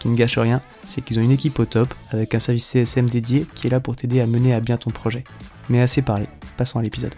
Qui ne gâche rien, c'est qu'ils ont une équipe au top avec un service CSM dédié qui est là pour t'aider à mener à bien ton projet. Mais assez parlé, passons à l'épisode.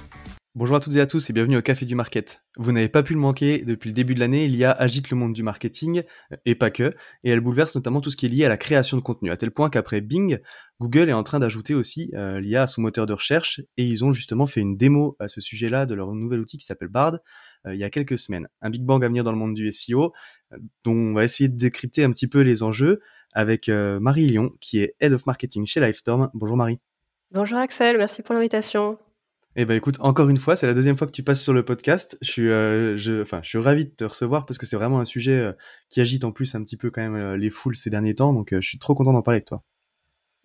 Bonjour à toutes et à tous et bienvenue au Café du Market. Vous n'avez pas pu le manquer, depuis le début de l'année, l'IA agite le monde du marketing, et pas que, et elle bouleverse notamment tout ce qui est lié à la création de contenu, à tel point qu'après Bing, Google est en train d'ajouter aussi euh, l'IA à son moteur de recherche, et ils ont justement fait une démo à ce sujet-là de leur nouvel outil qui s'appelle Bard, euh, il y a quelques semaines. Un Big Bang à venir dans le monde du SEO, euh, dont on va essayer de décrypter un petit peu les enjeux avec Marie Lyon, qui est Head of Marketing chez Livestorm. Bonjour Marie. Bonjour Axel, merci pour l'invitation. Eh ben écoute, encore une fois, c'est la deuxième fois que tu passes sur le podcast. Je suis, euh, je, enfin, je suis ravi de te recevoir parce que c'est vraiment un sujet euh, qui agite en plus un petit peu quand même euh, les foules ces derniers temps. Donc, je suis trop content d'en parler avec toi.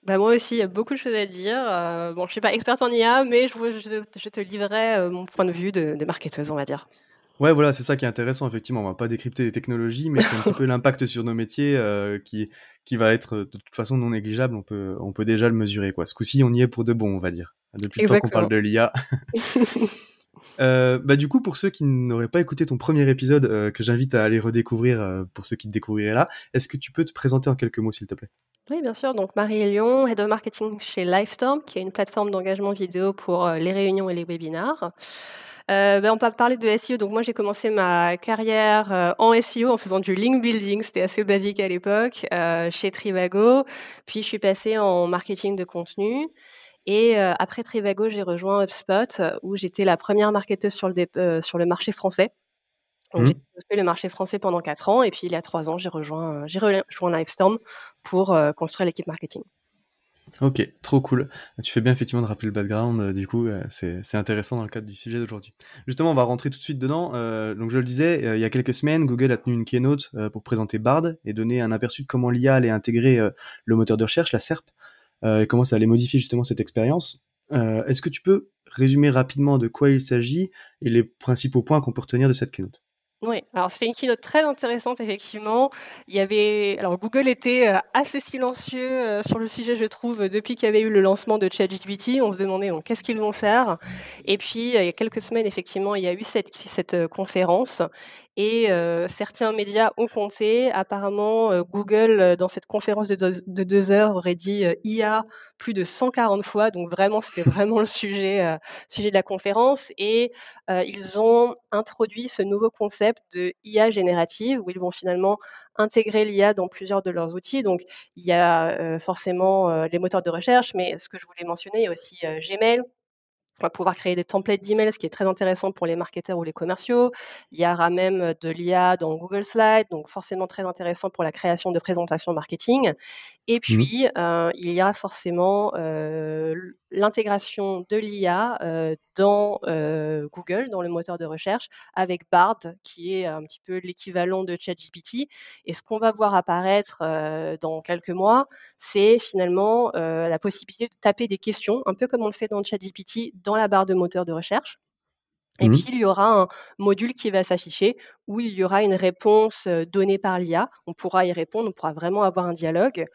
Bah moi aussi, il y a beaucoup de choses à dire. bon, je suis pas experte en IA, mais je, je, je te livrerai mon point de vue de, de marketeuse, on va dire. Ouais, voilà, c'est ça qui est intéressant, effectivement. On va pas décrypter les technologies, mais c'est un petit peu l'impact sur nos métiers qui, qui va être de toute façon non négligeable. On peut, on peut déjà le mesurer. Quoi. Ce coup-ci, on y est pour de bon, on va dire depuis le temps qu'on parle de l'IA. Euh, bah du coup, pour ceux qui n'auraient pas écouté ton premier épisode, euh, que j'invite à aller redécouvrir euh, pour ceux qui te découvriraient là, est-ce que tu peux te présenter en quelques mots, s'il te plaît? Oui, bien sûr. Donc Marie Lyon, Head of Marketing chez Livestorm, qui est une plateforme d'engagement vidéo pour les réunions et les webinars. Ben, on peut parler de SEO. Donc moi, j'ai commencé ma carrière en SEO en faisant du link building. C'était assez basique à l'époque chez Trivago. Puis je suis passée en marketing de contenu. Et après Trivago, j'ai rejoint HubSpot où j'étais la première marketeuse sur le, sur le marché français. Donc, mmh. j'ai fait le marché français pendant quatre ans et puis il y a trois ans, j'ai rejoint, j'ai rejoint Livestorm pour construire l'équipe marketing. Ok, trop cool. Tu fais bien effectivement de rappeler le background, du coup, c'est intéressant dans le cadre du sujet d'aujourd'hui. Justement, on va rentrer tout de suite dedans. donc, je le disais, il y a quelques semaines, Google a tenu une keynote pour présenter Bard et donner un aperçu de comment l'IA allait intégrer le moteur de recherche, la SERP, euh, et comment ça allait modifier justement cette expérience. Euh, est-ce que tu peux résumer rapidement de quoi il s'agit et les principaux points qu'on peut retenir de cette keynote? Oui, alors c'est une keynote très intéressante effectivement. Il y avait, alors Google était euh, assez silencieux sur le sujet, je trouve, depuis qu'il y avait eu le lancement de ChatGPT. On se demandait qu'est-ce qu'ils vont faire? Et puis il y a quelques semaines, effectivement, il y a eu cette, cette conférence et certains médias ont compté. Apparemment, Google, dans cette conférence de deux, heures, aurait dit IA plus de 140 fois. Donc vraiment, c'était vraiment le sujet, sujet de la conférence. Et ils ont introduit ce nouveau concept de IA générative, où ils vont finalement intégrer l'IA dans plusieurs de leurs outils. Donc, il y a forcément les moteurs de recherche, mais ce que je voulais mentionner, il y a aussi Gmail, on va pouvoir créer des templates d'emails, ce qui est très intéressant pour les marketeurs ou les commerciaux. Il y aura même de l'IA dans Google Slides, donc forcément très intéressant pour la création de présentations marketing. Et mmh puis, euh, il y a forcément euh, l'intégration de l'IA euh, dans Google, dans le moteur de recherche, avec Bard, qui est un petit peu l'équivalent de ChatGPT. Et ce qu'on va voir apparaître dans quelques mois, c'est finalement la possibilité de taper des questions, un peu comme on le fait dans ChatGPT, dans la barre de moteur de recherche. Et mmh puis, il y aura un module qui va s'afficher où il y aura une réponse donnée par l'IA. On pourra y répondre, on pourra vraiment avoir un dialogue.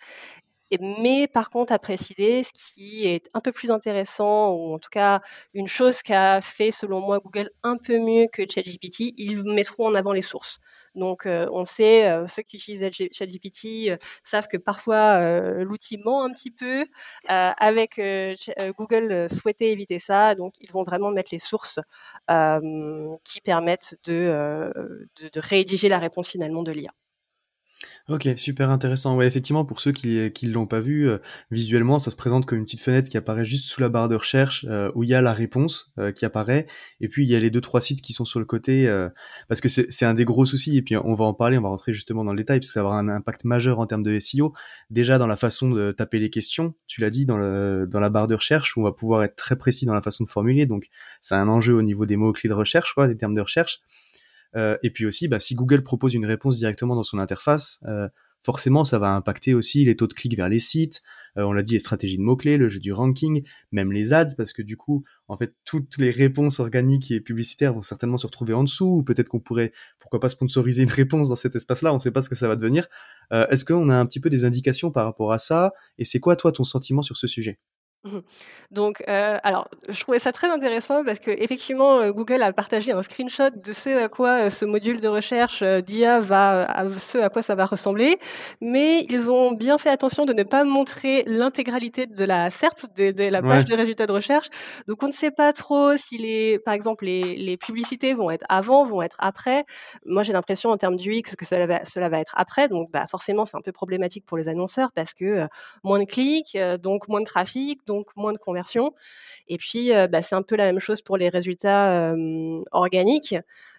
Mais par contre, à préciser, ce qui est un peu plus intéressant, ou en tout cas une chose qu'a fait selon moi Google un peu mieux que ChatGPT, ils mettront en avant les sources. Donc, on sait, ceux qui utilisent ChatGPT savent que parfois l'outil ment un petit peu. avec Google, souhaitait éviter ça, donc ils vont vraiment mettre les sources qui permettent de, de rédiger la réponse finalement de l'IA. OK, super intéressant. Ouais, effectivement, pour ceux qui ne l'ont pas vu, euh, visuellement, ça se présente comme une petite fenêtre qui apparaît juste sous la barre de recherche, euh, où il y a la réponse, euh, qui apparaît et puis il y a les deux trois sites qui sont sur le côté, parce que c'est un des gros soucis et puis on va en parler, on va rentrer justement dans le détail parce que ça va avoir un impact majeur en termes de SEO. Déjà dans la façon de taper les questions, tu l'as dit dans le dans la barre de recherche, où on va pouvoir être très précis dans la façon de formuler, donc c'est un enjeu au niveau des mots-clés de recherche quoi, des termes de recherche. Euh, et puis aussi, bah, si Google propose une réponse directement dans son interface, euh, forcément, ça va impacter aussi les taux de clics vers les sites. Euh, on l'a dit, les stratégies de mots-clés, le jeu du ranking, même les ads, parce que du coup, en fait, toutes les réponses organiques et publicitaires vont certainement se retrouver en dessous, ou peut-être qu'on pourrait, pourquoi pas, sponsoriser une réponse dans cet espace-là, on ne sait pas ce que ça va devenir. Est-ce qu'on a un petit peu des indications par rapport à ça Et c'est quoi, toi, ton sentiment sur ce sujet? Mmh Donc, euh, alors, je trouvais ça très intéressant parce que effectivement, euh, Google a partagé un screenshot de ce à quoi euh, ce module de recherche d'IA va, à ce à quoi ça va ressembler, mais ils ont bien fait attention de ne pas montrer l'intégralité de la SERP, de, la page de résultats de recherche. Donc, on ne sait pas trop si les, par exemple, les, les publicités vont être avant, vont être après. Moi, j'ai l'impression en termes du X que cela va, cela va être après. Donc, bah, forcément, c'est un peu problématique pour les annonceurs parce que moins de clics, donc moins de trafic donc moins de conversion. Et puis, euh, bah, c'est un peu la même chose pour les résultats organiques.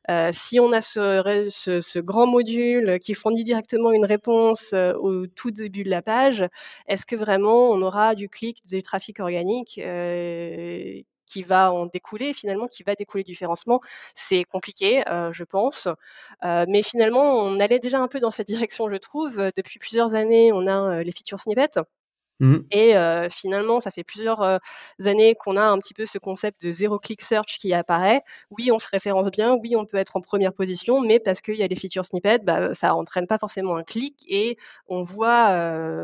Euh, si on a ce, grand module qui fournit directement une réponse euh, au tout début de la page, est-ce que vraiment on aura du clic, du trafic organique qui va en découler, finalement, qui va découler du référencement. C'est compliqué, je pense. mais finalement, on allait déjà un peu dans cette direction, je trouve. Depuis plusieurs années, on a les feature snippets. Mmh. Et finalement, ça fait plusieurs années qu'on a un petit peu ce concept de zéro click search qui apparaît. Oui, on se référence bien, oui, on peut être en première position, mais parce qu'il y a les feature snippets, bah, ça entraîne pas forcément un clic et on voit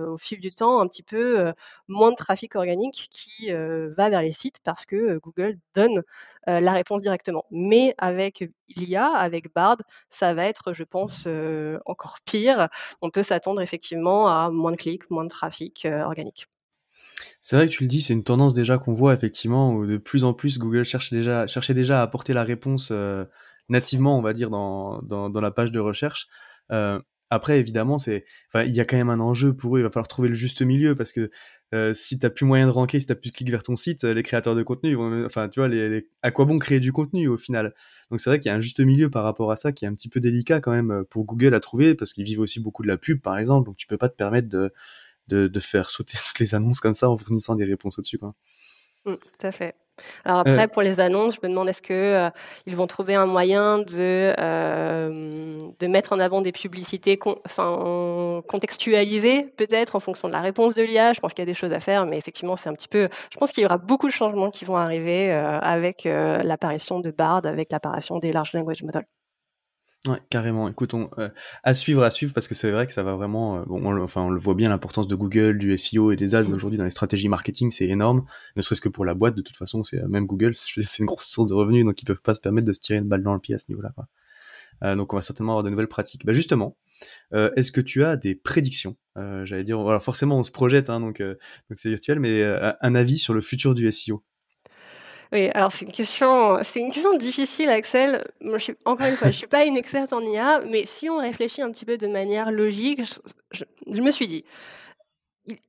au fil du temps un petit peu moins de trafic organique qui va vers les sites parce que Google donne la réponse directement. Mais avec l'IA, avec Bard, ça va être, je pense, encore pire. On peut s'attendre effectivement à moins de clics, moins de trafic organique. C'est vrai que tu le dis, c'est une tendance déjà qu'on voit effectivement, où de plus en plus Google cherche déjà, cherchait déjà à apporter la réponse nativement, on va dire, dans, la page de recherche. après, évidemment, c'est, il y a quand même un enjeu pour eux. Il va falloir trouver le juste milieu parce que euh, si t'as plus moyen de ranker, si t'as plus de clics vers ton site, les créateurs de contenu, vont, enfin, tu vois, à quoi bon créer du contenu au final? Donc c'est vrai qu'il y a un juste milieu par rapport à ça qui est un petit peu délicat quand même euh, pour Google à trouver parce qu'ils vivent aussi beaucoup de la pub par exemple, donc tu peux pas te permettre de, de, de faire sauter toutes les annonces comme ça en fournissant des réponses au-dessus, quoi. Mmh, tout à fait. Alors euh, après, pour les annonces, je me demande est-ce que ils vont trouver un moyen de de mettre en avant des publicités, enfin contextualisées peut-être en fonction de la réponse de l'IA. Je pense qu'il y a des choses à faire, mais effectivement, c'est un petit peu. Je pense qu'il y aura beaucoup de changements qui vont arriver avec l'apparition de Bard, avec l'apparition des large language models. Ouais, carrément. Écoutons, euh, à suivre, à suivre, parce que c'est vrai que ça va vraiment. Euh, bon, on, enfin, on le voit bien, l'importance de Google, du SEO et des ads aujourd'hui dans les stratégies marketing, c'est énorme. Ne serait-ce que pour la boîte, de toute façon, c'est euh, même Google, c'est une grosse source de revenus, donc ils peuvent pas se permettre de se tirer une balle dans le pied à ce niveau-là. Donc, on va certainement avoir de nouvelles pratiques. Bah, justement, est-ce que tu as des prédictions? J'allais dire, voilà, forcément, on se projette, hein, donc donc c'est virtuel, mais un avis sur le futur du SEO oui, alors c'est une question, c'est une question difficile, Axel. Je suis, encore une fois, je suis pas une experte en IA, mais si on réfléchit un petit peu de manière logique, je, me suis dit,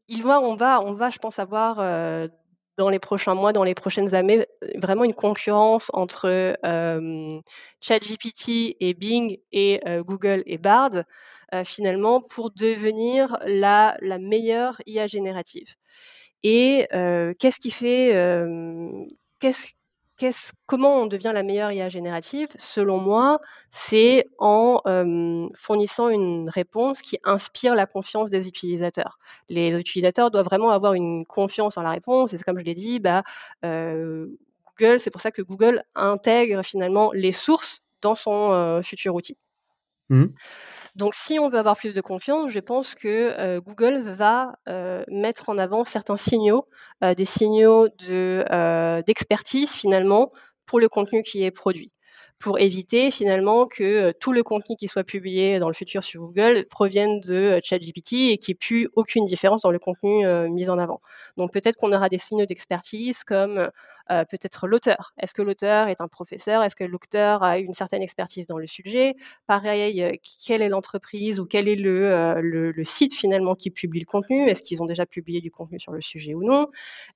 il, on va, on va, je pense, avoir euh, dans les prochains mois, dans les prochaines années, vraiment une concurrence entre euh, ChatGPT et Bing et euh, Google et Bard, finalement, pour devenir la, la meilleure IA générative. Et qu'est-ce qui fait comment on devient la meilleure IA générative? Selon moi, c'est en fournissant une réponse qui inspire la confiance des utilisateurs. Les utilisateurs doivent vraiment avoir une confiance en la réponse. Et comme je l'ai dit, bah, Google, c'est pour ça que Google intègre finalement les sources dans son futur outil. Mmh. Donc si on veut avoir plus de confiance, je pense que Google va mettre en avant certains signaux, des signaux de d'expertise finalement pour le contenu qui est produit pour éviter finalement que tout le contenu qui soit publié dans le futur sur Google provienne de ChatGPT et qu'il n'y ait plus aucune différence dans le contenu mis en avant. Donc peut-être qu'on aura des signaux d'expertise comme peut-être l'auteur. Est-ce que l'auteur est un professeur? Est-ce que l'auteur a une certaine expertise dans le sujet? Pareil, quelle est l'entreprise ou quel est le, le, site finalement qui publie le contenu? Est-ce qu'ils ont déjà publié du contenu sur le sujet ou non?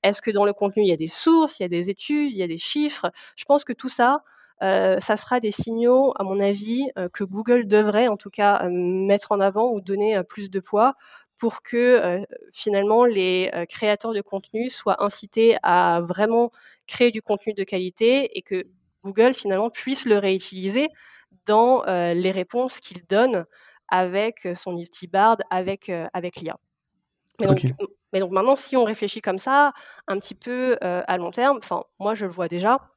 Est-ce que dans le contenu, il y a des sources, il y a des études, il y a des chiffres? Je pense que tout ça, euh, ça sera des signaux, à mon avis, euh, que Google devrait en tout cas euh, mettre en avant ou donner plus de poids pour que finalement les créateurs de contenu soient incités à vraiment créer du contenu de qualité et que Google finalement puisse le réutiliser dans les réponses qu'il donne avec son Bard, avec, avec l'IA. Mais, mais, donc maintenant, si on réfléchit comme ça, un petit peu à long terme, enfin moi je le vois déjà,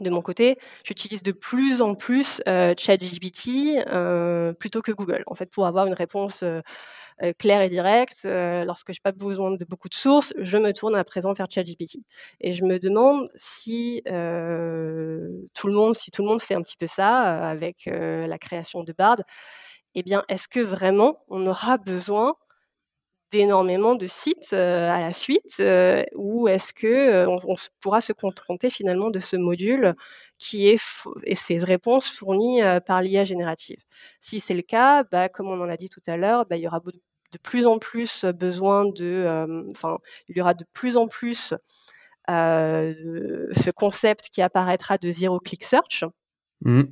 de mon côté, j'utilise de plus en plus euh, ChatGPT euh, plutôt que Google, en fait, pour avoir une réponse euh, euh, claire et directe. lorsque je n'ai pas besoin de beaucoup de sources, je me tourne à présent vers ChatGPT. Et je me demande si tout le monde, si tout le monde fait un petit peu ça avec la création de Bard, eh bien, est-ce que vraiment on aura besoin énormément de sites à la suite ou est-ce que on, pourra se contenter finalement de ce module qui est et ces réponses fournies par l'IA générative Si c'est le cas, bah, comme on en a dit tout à l'heure, bah, il y aura de plus en plus besoin de, enfin, il y aura de plus en plus ce concept qui apparaîtra de zero click search. Mmh.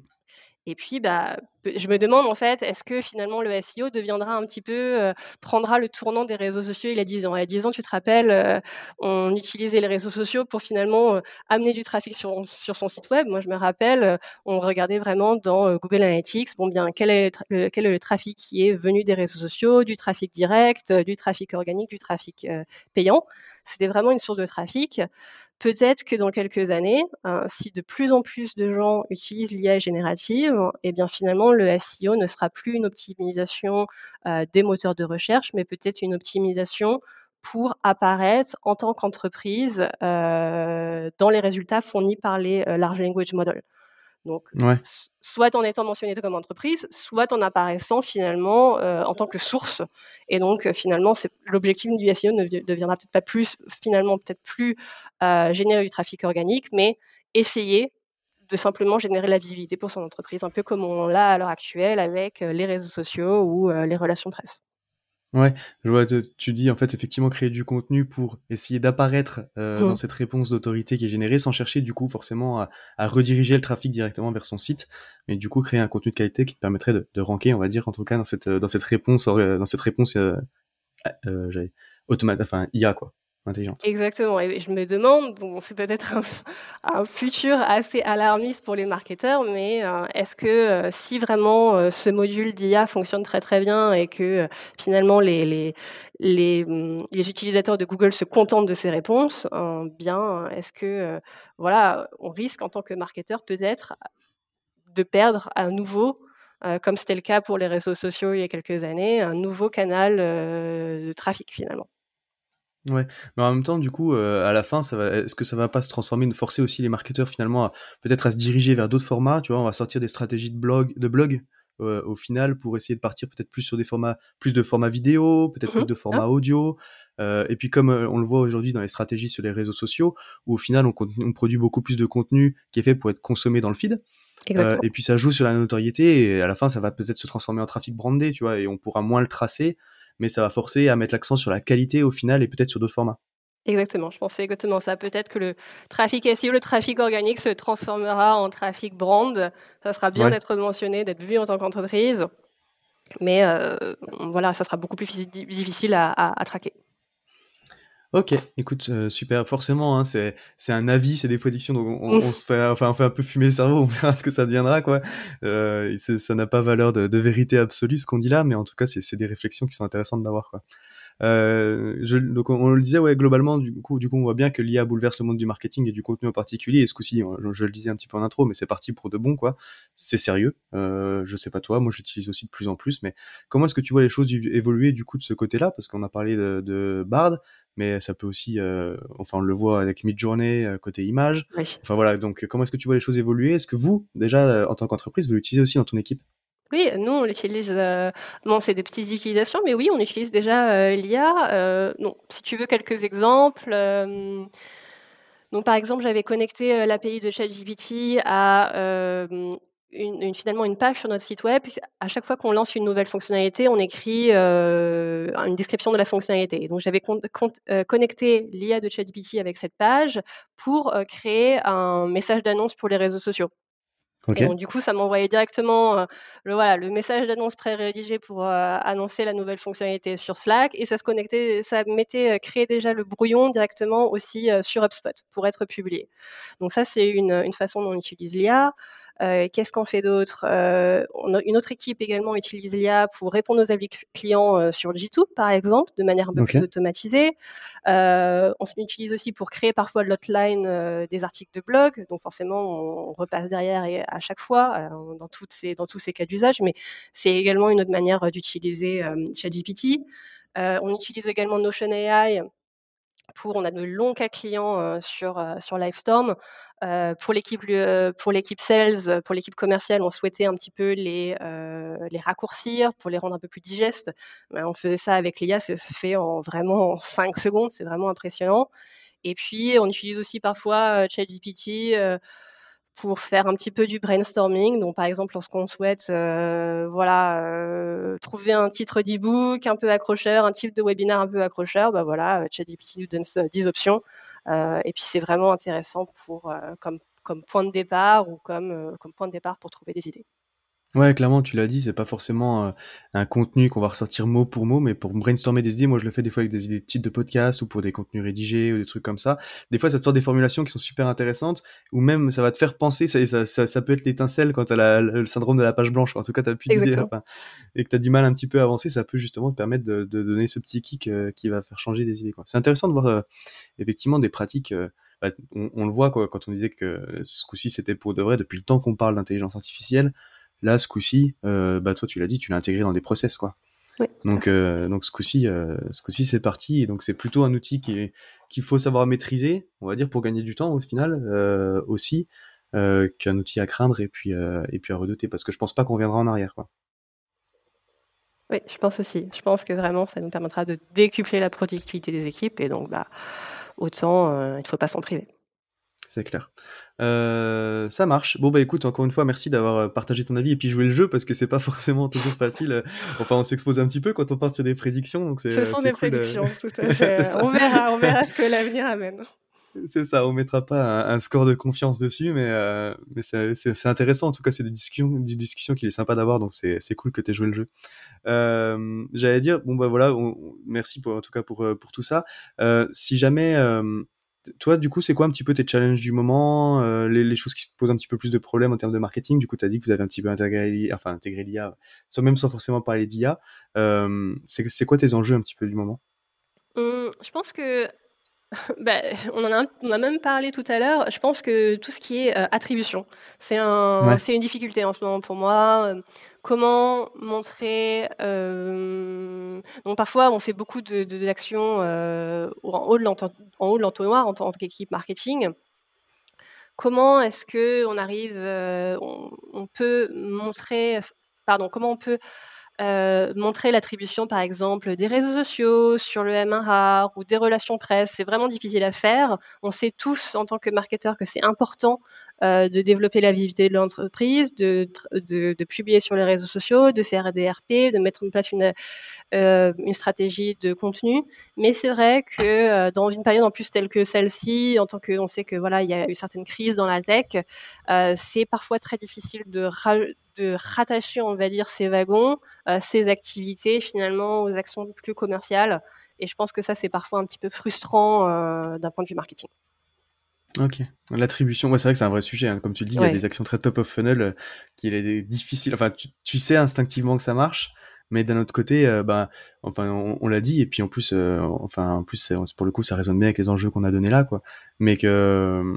Et puis, bah, je me demande en fait, est-ce que finalement le SEO deviendra un petit peu, prendra le tournant des réseaux sociaux il y a 10 ans? Il y a 10 ans, tu te rappelles, on utilisait les réseaux sociaux pour finalement amener du trafic sur, sur, son site web. Moi, je me rappelle, on regardait vraiment dans Google Analytics, bon bien, quel est, quel est le trafic qui est venu des réseaux sociaux, du trafic direct, du trafic organique, du trafic payant. C'était vraiment une source de trafic. Peut-être que dans quelques années, euh, si de plus en plus de gens utilisent l'IA générative, eh bien finalement le SEO ne sera plus une optimisation euh, des moteurs de recherche, mais peut-être une optimisation pour apparaître en tant qu'entreprise euh, dans les résultats fournis par les large language models. Donc, soit en étant mentionné comme entreprise, soit en apparaissant finalement euh, en tant que source. Et donc, euh, finalement, l'objectif du SEO ne deviendra peut-être pas plus, finalement, peut-être plus euh, générer du trafic organique, mais essayer de simplement générer la visibilité pour son entreprise, un peu comme on l'a à l'heure actuelle avec les réseaux sociaux ou les relations presse. Ouais, je vois, tu dis en fait effectivement créer du contenu pour essayer d'apparaître euh, dans cette réponse d'autorité qui est générée sans chercher du coup forcément à, à, rediriger le trafic directement vers son site, mais du coup créer un contenu de qualité qui te permettrait de, de ranker, on va dire en tout cas dans cette dans cette réponse dans cette réponse euh, euh, automate, enfin IA quoi Exactement. Et je me demande, c'est peut-être un, futur assez alarmiste pour les marketeurs, mais euh, est-ce que euh, si vraiment euh, ce module d'IA fonctionne très très bien et que finalement hum, les, utilisateurs de Google se contentent de ces réponses, bien, est-ce que voilà, on risque en tant que marketeur peut-être de perdre à nouveau comme c'était le cas pour les réseaux sociaux il y a quelques années, un nouveau canal de trafic finalement? Ouais, mais en même temps, du coup, euh, à la fin, ça va, est-ce que ça va pas se transformer, de forcer aussi les marketeurs finalement à peut-être à se diriger vers d'autres formats, tu vois, on va sortir des stratégies de blog, de blog euh, au final pour essayer de partir peut-être plus sur des formats, plus de formats vidéo, peut-être plus mmh de formats audio. Euh, et puis comme on le voit aujourd'hui dans les stratégies sur les réseaux sociaux, où au final on, on, produit beaucoup plus de contenu qui est fait pour être consommé dans le feed. et puis ça joue sur la notoriété et à la fin ça va peut-être se transformer en trafic brandé, tu vois, et on pourra moins le tracer mais ça va forcer à mettre l'accent sur la qualité au final et peut-être sur d'autres formats. Exactement, je pensais exactement ça. Peut-être que le trafic SEO, le trafic organique se transformera en trafic brand. Ça sera bien d'être mentionné, d'être vu en tant qu'entreprise. Mais euh, voilà, ça sera beaucoup plus difficile à traquer. Ok, écoute, euh, super. Forcément, hein, c'est c'est un avis, c'est des prédictions, donc on, on, se fait, enfin, on fait un peu fumer le cerveau, on verra ce que ça deviendra, quoi. Euh, ça n'a pas valeur de, de, vérité absolue ce qu'on dit là, mais en tout cas, c'est des réflexions qui sont intéressantes d'avoir, quoi. je, donc on, le disait, ouais, globalement, du coup, du coup, on voit bien que l'IA bouleverse le monde du marketing et du contenu en particulier. Et ce coup-ci, je, le disais un petit peu en intro, mais c'est parti pour de bon, quoi. C'est sérieux. je sais pas toi, moi, j'utilise aussi de plus en plus. Mais comment est-ce que tu vois les choses évoluer du coup de ce côté-là? Parce qu'on a parlé de, de Bard, mais ça peut aussi, euh, enfin on le voit avec Midjourney euh, côté image. Enfin voilà, donc comment est-ce que tu vois les choses évoluer? Est-ce que vous, déjà euh, en tant qu'entreprise, vous l'utilisez aussi dans ton équipe? Oui, nous on l'utilise. bon, c'est des petites utilisations, mais oui, on utilise déjà l'IA. non, si tu veux quelques exemples. donc, par exemple, j'avais connecté l'API de ChatGPT à une, finalement une page sur notre site web. À chaque fois qu'on lance une nouvelle fonctionnalité, on écrit euh, une description de la fonctionnalité. Donc j'avais euh, connecté l'IA de ChatGPT avec cette page pour euh, créer un message d'annonce pour les réseaux sociaux. donc, du coup, ça m'envoyait directement le, voilà, le message d'annonce pré-rédigé pour annoncer la nouvelle fonctionnalité sur Slack et ça se connectait, ça mettait, créer déjà le brouillon directement aussi sur HubSpot pour être publié. Donc ça, c'est une, une façon dont on utilise l'IA. Euh, qu'est-ce qu'on fait d'autre? Euh, Une autre équipe également utilise l'IA pour répondre aux avis clients euh, sur G2, par exemple, de manière un peu plus automatisée. on utilise aussi pour créer parfois l'outline des articles de blog. Donc forcément, on repasse derrière et à chaque fois dans, toutes ces, dans tous ces cas d'usage. Mais c'est également une autre manière d'utiliser ChatGPT. on utilise également Notion AI pour, on a de longs cas clients sur, sur Livestorm. pour l'équipe pour l'équipe sales, pour l'équipe commerciale, on souhaitait un petit peu les les raccourcir pour les rendre un peu plus digestes. on faisait ça avec l'IA, ça se fait en vraiment en 5 secondes, c'est vraiment impressionnant. Et puis on utilise aussi parfois ChatGPT pour faire un petit peu du brainstorming. Donc, par exemple, lorsqu'on souhaite, euh, voilà, euh, trouver un titre d'e-book un peu accrocheur, un type de webinaire un peu accrocheur, bah voilà, euh, ChatGPT nous donne 10 options. et puis, c'est vraiment intéressant pour comme comme point de départ ou comme comme point de départ pour trouver des idées. Ouais, clairement, tu l'as dit, c'est pas forcément euh, un contenu qu'on va ressortir mot pour mot, mais pour brainstormer des idées, moi je le fais des fois avec des idées de titres de podcast ou pour des contenus rédigés ou des trucs comme ça. Des fois, ça te sort des formulations qui sont super intéressantes, ou même ça va te faire penser, ça, ça, ça, peut être l'étincelle quand tu as le syndrome de la page blanche. En tout cas, tu plus d'idées et que tu as du mal un petit peu à avancer, ça peut justement te permettre de, de donner ce petit kick euh, qui va faire changer des idées. C'est intéressant de voir euh, effectivement des pratiques. Bah, on, on, le voit quoi, quand on disait que ce coup-ci c'était pour de vrai, depuis le temps qu'on parle d'intelligence artificielle Là, ce coup-ci, euh, bah toi, tu l'as dit, tu l'as intégré dans des process, quoi. donc, euh, donc ce coup-ci, euh, ce coup-ci, c'est parti. Et donc, c'est plutôt un outil qui qu'il faut savoir maîtriser, on va dire, pour gagner du temps au final aussi, qu'un outil à craindre et puis et puis à redouter, parce que je pense pas qu'on reviendra en arrière, quoi. Oui, je pense aussi. Je pense que vraiment, ça nous permettra de décupler la productivité des équipes et donc, bah, autant, il ne faut pas s'en priver c'est clair. Euh, ça marche. Bon bah écoute, encore une fois, merci d'avoir euh, partagé ton avis et puis joué le jeu parce que c'est pas forcément toujours facile. Euh, enfin, on s'expose un petit peu quand on part sur des prédictions, donc c'est. Ce sont des prédictions, tout à fait. on verra, on verra ce que l'avenir amène. C'est ça, on mettra pas un, score de confiance dessus, mais, mais c'est intéressant. En tout cas, c'est des discussions, des discussions qu'il est sympa d'avoir, donc c'est cool que tu aies joué le jeu. J'allais dire, bon bah voilà, merci pour, en tout cas pour, pour tout ça. si jamais toi, du coup, c'est quoi un petit peu tes challenges du moment, euh, les, choses qui posent un petit peu plus de problèmes en termes de marketing? Du coup, tu as dit que vous avez un petit peu intégré, enfin, intégré l'IA, sans même sans forcément parler d'IA. C'est quoi tes enjeux un petit peu du moment? Mmh, Je pense que bah, on, en a, on a même parlé tout à l'heure. Je pense que tout ce qui est euh, attribution, c'est un, une difficulté en ce moment pour moi. Comment montrer euh, Donc parfois, on fait beaucoup d'actions de, euh, en haut de l'entonnoir en tant qu'équipe marketing. Comment est-ce que on arrive, euh, on, on, peut montrer, pardon, comment on peut euh, montrer l'attribution, par exemple, des réseaux sociaux sur le M1 ou des relations presse, c'est vraiment difficile à faire. On sait tous, en tant que marketeur, que c'est important euh, de développer la visibilité de l'entreprise, de, de, de, publier sur les réseaux sociaux, de faire des RP, de mettre en place une, euh, une stratégie de contenu. Mais c'est vrai que euh, dans une période en plus telle que celle-ci, en tant que on sait que voilà, il y a eu certaines crises dans la tech, c'est parfois très difficile de, rattacher, on va dire, ces wagons, ces activités finalement aux actions plus commerciales. Et je pense que ça, c'est parfois un petit peu frustrant d'un point de vue marketing. Ok, l'attribution, ouais, c'est vrai que c'est un vrai sujet. Hein. Comme tu le dis, il y a des actions très top of funnel euh, qui est difficile. Enfin, tu, sais instinctivement que ça marche, Mais d'un autre côté, euh, bah, enfin, on, l'a dit, et puis en plus, euh, enfin, en plus, pour le coup, ça résonne bien avec les enjeux qu'on a donnés là, quoi. Mais que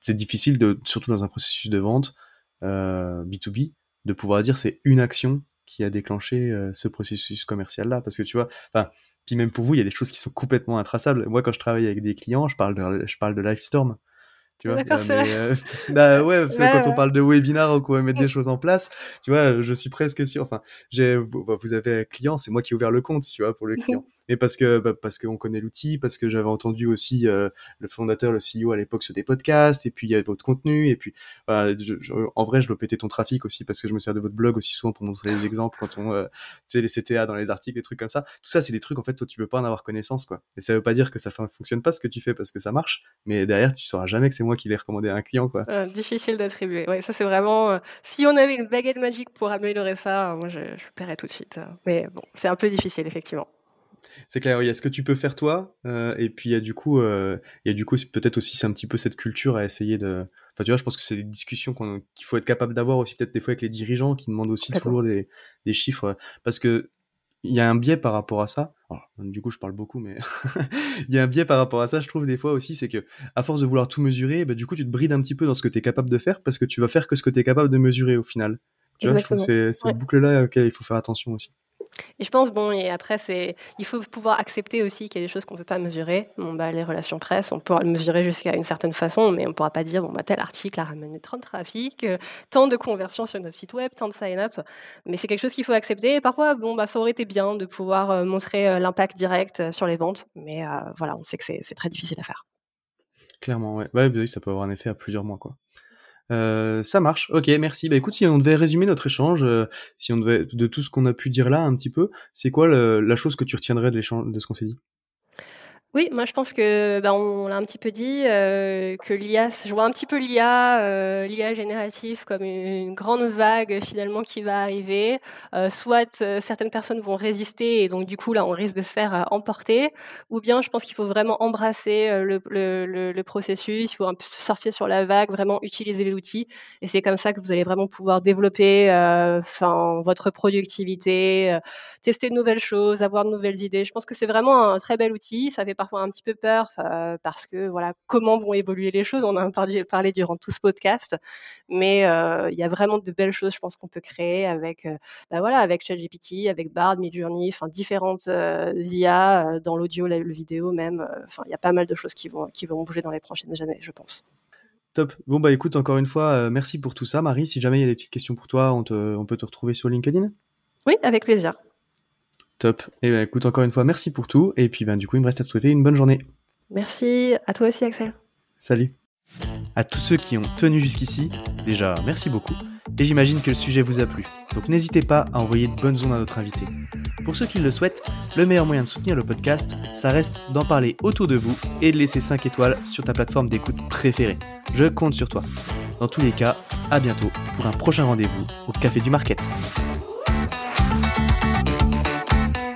c'est difficile de, surtout dans un processus de vente B2B, de pouvoir dire c'est une action qui a déclenché ce processus commercial là, parce que tu vois, enfin, puis même pour vous, il y a des choses qui sont complètement intraçables. Moi, quand je travaille avec des clients, je parle de, je parle de Livestorm. Tu vois, euh, bah ouais, parce que quand on parle de webinar ou qu'on va mettre des choses en place, tu vois, je suis presque sûr. Enfin, j'ai, vous, vous avez un client, c'est moi qui ai ouvert le compte, tu vois, pour le client. Mais parce que bah, parce qu'on connaît l'outil, parce que j'avais entendu aussi euh, le fondateur, le CEO à l'époque sur des podcasts, et puis il y a votre contenu, et puis bah, en vrai, je dois péter ton trafic aussi parce que je me sers de votre blog aussi souvent pour montrer des exemples quand on, euh, tu sais, les CTA dans les articles, des trucs comme ça. Tout ça, c'est des trucs en fait, toi, tu peux pas en avoir connaissance, quoi. Et ça veut pas dire que ça fonctionne pas ce que tu fais parce que ça marche, mais derrière, tu sauras jamais que c'est moi qui l'ai recommandé à un client, quoi. Euh, difficile d'attribuer. Ouais, ça c'est vraiment. si on avait une baguette magique pour améliorer ça, moi je, je paierais tout de suite. Mais bon, c'est un peu difficile effectivement. C'est clair, il y a ce que tu peux faire toi, euh, et puis il y a du coup, euh, il y a du coup peut-être aussi c'est un petit peu cette culture à essayer de. Enfin, tu vois, je pense que c'est des discussions qu'il faut être capable d'avoir aussi peut-être des fois avec les dirigeants qui demandent aussi toujours des, des, chiffres, parce que il y a un biais par rapport à ça. du coup, je parle beaucoup, mais il y a un biais par rapport à ça, je trouve des fois aussi, c'est que à force de vouloir tout mesurer, bah, du coup, tu te brides un petit peu dans ce que tu es capable de faire parce que tu vas faire que ce que tu es capable de mesurer au final. Tu vois, je trouve c'est cette boucle-là auquel il faut faire attention aussi. Et je pense, bon, et après, c'est, il faut pouvoir accepter aussi qu'il y a des choses qu'on ne peut pas mesurer. Bon, bah, les relations presse, on pourra le mesurer jusqu'à une certaine façon, mais on ne pourra pas dire, bon, bah, tel article a ramené tant de trafic, euh, tant de conversions sur notre site web, tant de sign-up. Mais c'est quelque chose qu'il faut accepter. Et parfois, bon, bah, ça aurait été bien de pouvoir euh, montrer euh, l'impact direct sur les ventes. Mais voilà, on sait que c'est, très difficile à faire. Clairement, ouais. ouais. ça peut avoir un effet à plusieurs mois, quoi. Euh, ça marche. Ok, merci. Bah écoute, si on devait résumer notre échange, euh, si on devait de tout ce qu'on a pu dire là un petit peu, c'est quoi la chose que tu retiendrais de l'échange de ce qu'on s'est dit? Oui, moi je pense que ben, on l'a un petit peu dit euh, que l'IA, je vois un petit peu l'IA, euh, l'IA générative comme une, grande vague finalement qui va arriver. Euh, soit euh, certaines personnes vont résister et donc du coup là on risque de se faire euh, emporter, ou bien je pense qu'il faut vraiment embrasser le, le, le, processus, il faut un peu surfer sur la vague, vraiment utiliser l'outil et c'est comme ça que vous allez vraiment pouvoir développer, enfin votre productivité, tester de nouvelles choses, avoir de nouvelles idées. Je pense que c'est vraiment un très bel outil, ça fait parfois un petit peu peur euh, parce que voilà comment vont évoluer les choses? On en a parlé, durant tout ce podcast, mais euh, il y a vraiment de belles choses, je pense qu'on peut créer avec bah voilà avec ChatGPT, avec Bard, Midjourney, enfin différentes IA dans l'audio, le vidéo même. Enfin, il y a pas mal de choses qui vont qui vont bouger dans les prochaines années, je pense. Top. Bon bah écoute encore une fois, merci pour tout ça, Marie. Si jamais il y a des petites questions pour toi, on, on peut te retrouver sur LinkedIn? Oui, avec plaisir. Top. Et ben, écoute, encore une fois, merci pour tout. Et puis, ben, du coup, il me reste à te souhaiter une bonne journée. Merci. À toi aussi, Axel. Salut. À tous ceux qui ont tenu jusqu'ici, déjà, merci beaucoup. Et j'imagine que le sujet vous a plu. Donc n'hésitez pas à envoyer de bonnes ondes à notre invité. Pour ceux qui le souhaitent, le meilleur moyen de soutenir le podcast, ça reste d'en parler autour de vous et de laisser 5 étoiles sur ta plateforme d'écoute préférée. Je compte sur toi. Dans tous les cas, à bientôt pour un prochain rendez-vous au Café du Market.